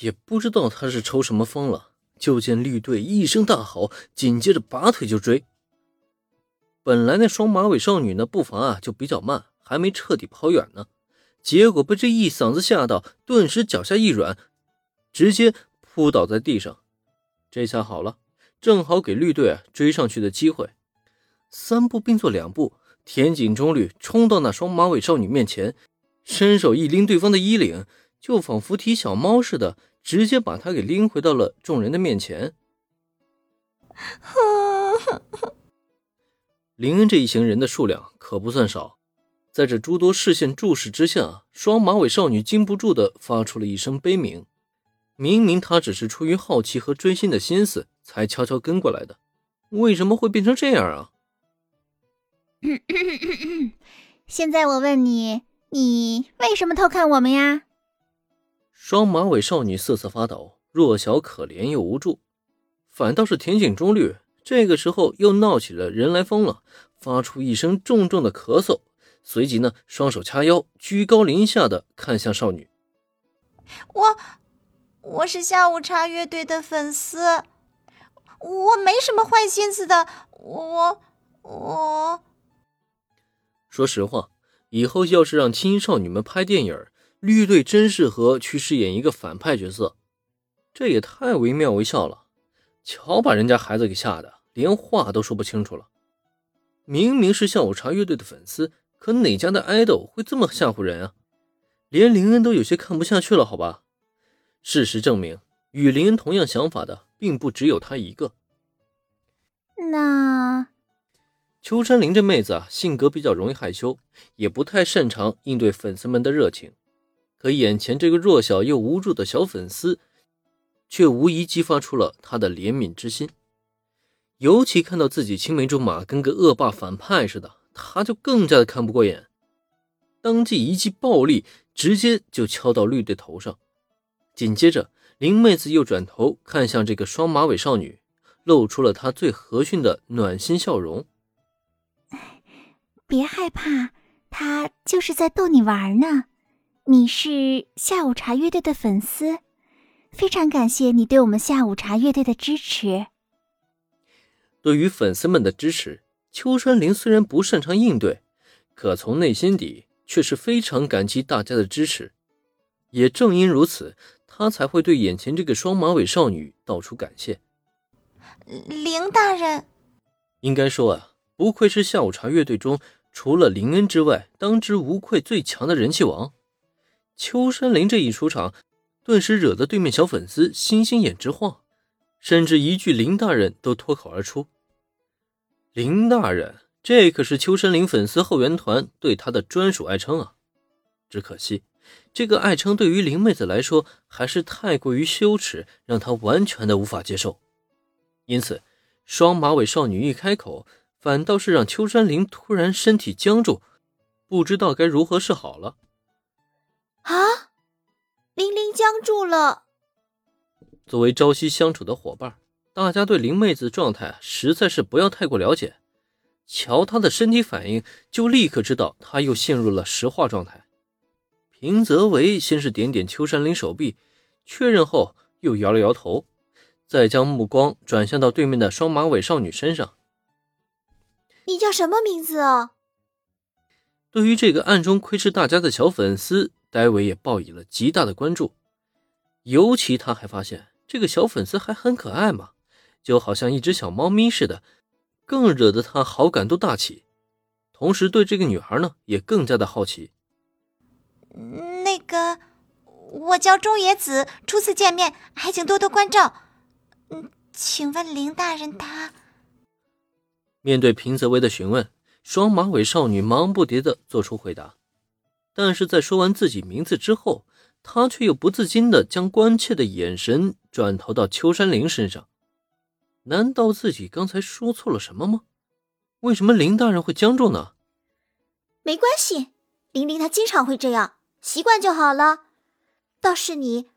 也不知道他是抽什么风了，就见绿队一声大吼，紧接着拔腿就追。本来那双马尾少女呢步伐啊就比较慢，还没彻底跑远呢，结果被这一嗓子吓到，顿时脚下一软，直接扑倒在地上。这下好了，正好给绿队啊追上去的机会。三步并作两步，田井中绿冲到那双马尾少女面前，伸手一拎对方的衣领。就仿佛提小猫似的，直接把他给拎回到了众人的面前。林恩这一行人的数量可不算少，在这诸多视线注视之下，双马尾少女禁不住的发出了一声悲鸣。明明她只是出于好奇和追星的心思才悄悄跟过来的，为什么会变成这样啊？现在我问你，你为什么偷看我们呀？双马尾少女瑟瑟发抖，弱小可怜又无助。反倒是田井中律，这个时候又闹起了人来疯了，发出一声重重的咳嗽，随即呢，双手掐腰，居高临下的看向少女。我，我是下午茶乐队的粉丝，我没什么坏心思的。我，我，说实话，以后要是让青少女们拍电影绿队真适合去饰演一个反派角色，这也太惟妙惟肖了。瞧把人家孩子给吓得连话都说不清楚了。明明是下午茶乐队的粉丝，可哪家的爱豆会这么吓唬人啊？连林恩都有些看不下去了，好吧？事实证明，与林恩同样想法的并不只有他一个。那秋山林这妹子啊，性格比较容易害羞，也不太擅长应对粉丝们的热情。可眼前这个弱小又无助的小粉丝，却无疑激发出了他的怜悯之心。尤其看到自己青梅竹马跟个恶霸反派似的，他就更加的看不过眼。当即一记暴力直接就敲到绿队头上，紧接着林妹子又转头看向这个双马尾少女，露出了她最和煦的暖心笑容。别害怕，他就是在逗你玩呢。你是下午茶乐队的粉丝，非常感谢你对我们下午茶乐队的支持。对于粉丝们的支持，秋山林虽然不擅长应对，可从内心底却是非常感激大家的支持。也正因如此，他才会对眼前这个双马尾少女道出感谢。林大人，应该说啊，不愧是下午茶乐队中除了林恩之外，当之无愧最强的人气王。秋山林这一出场，顿时惹得对面小粉丝星星眼直晃，甚至一句“林大人”都脱口而出。林大人，这可是秋山林粉丝后援团对他的专属爱称啊！只可惜，这个爱称对于林妹子来说还是太过于羞耻，让她完全的无法接受。因此，双马尾少女一开口，反倒是让秋山林突然身体僵住，不知道该如何是好了。啊！林林僵住了。作为朝夕相处的伙伴，大家对林妹子状态实在是不要太过了解。瞧她的身体反应，就立刻知道她又陷入了石化状态。平泽唯先是点点秋山林手臂，确认后又摇了摇头，再将目光转向到对面的双马尾少女身上。你叫什么名字啊？对于这个暗中窥视大家的小粉丝。戴维也报以了极大的关注，尤其他还发现这个小粉丝还很可爱嘛，就好像一只小猫咪似的，更惹得他好感度大起。同时对这个女孩呢也更加的好奇。那个，我叫中野子，初次见面，还请多多关照。嗯，请问林大人他？面对平泽唯的询问，双马尾少女忙不迭的做出回答。但是在说完自己名字之后，他却又不自禁的将关切的眼神转投到秋山林身上。难道自己刚才说错了什么吗？为什么林大人会僵住呢？没关系，林林她经常会这样，习惯就好了。倒是你，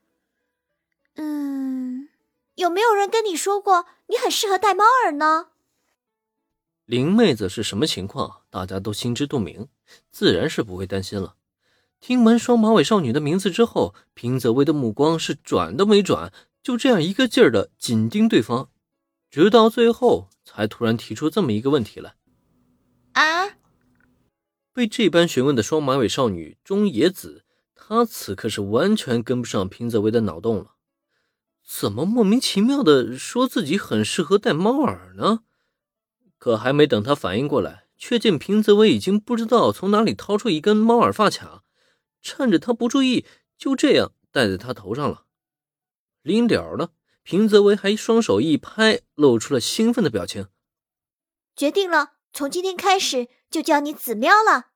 嗯，有没有人跟你说过你很适合戴猫耳呢？林妹子是什么情况，大家都心知肚明，自然是不会担心了。听完双马尾少女的名字之后，平泽威的目光是转都没转，就这样一个劲儿的紧盯对方，直到最后才突然提出这么一个问题来：“啊！”被这般询问的双马尾少女中野子，她此刻是完全跟不上平泽威的脑洞了，怎么莫名其妙的说自己很适合戴猫耳呢？可还没等她反应过来，却见平泽威已经不知道从哪里掏出一根猫耳发卡。趁着他不注意，就这样戴在他头上了。临了呢，平泽唯还双手一拍，露出了兴奋的表情。决定了，从今天开始就叫你子喵了。